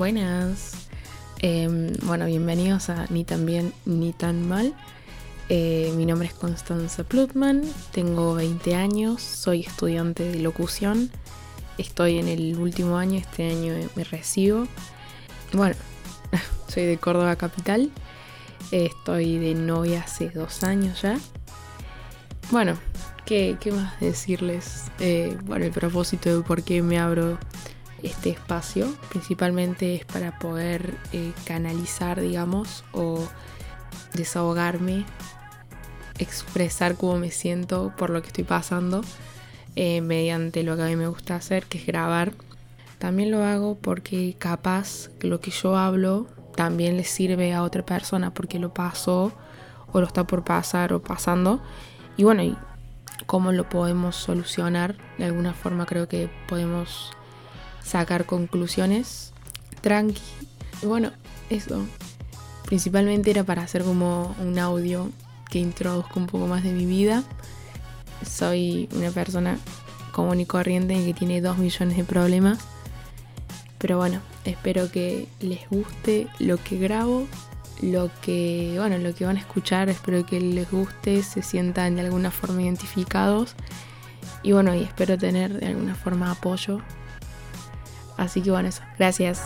Buenas. Em, bueno, bienvenidos a Ni tan bien ni tan mal. Eh, mi nombre es Constanza Plutman, tengo 20 años, soy estudiante de locución, estoy en el último año, este año me recibo. Bueno, soy de Córdoba Capital, estoy de novia hace dos años ya. Bueno, ¿qué, más decirles? Eh, bueno, el propósito de por qué me abro este espacio principalmente es para poder eh, canalizar, digamos, o desahogarme, expresar cómo me siento por lo que estoy pasando eh, mediante lo que a mí me gusta hacer, que es grabar. También lo hago porque capaz lo que yo hablo también le sirve a otra persona porque lo pasó o lo está por pasar o pasando. Y bueno, cómo lo podemos solucionar. De alguna forma creo que podemos sacar conclusiones tranqui. Bueno, eso. Principalmente era para hacer como un audio que introduzca un poco más de mi vida. Soy una persona común y corriente que tiene dos millones de problemas. Pero bueno, espero que les guste lo que grabo, lo que, bueno, lo que van a escuchar, espero que les guste, se sientan de alguna forma identificados. Y bueno, y espero tener de alguna forma apoyo Así que bueno, eso. Gracias.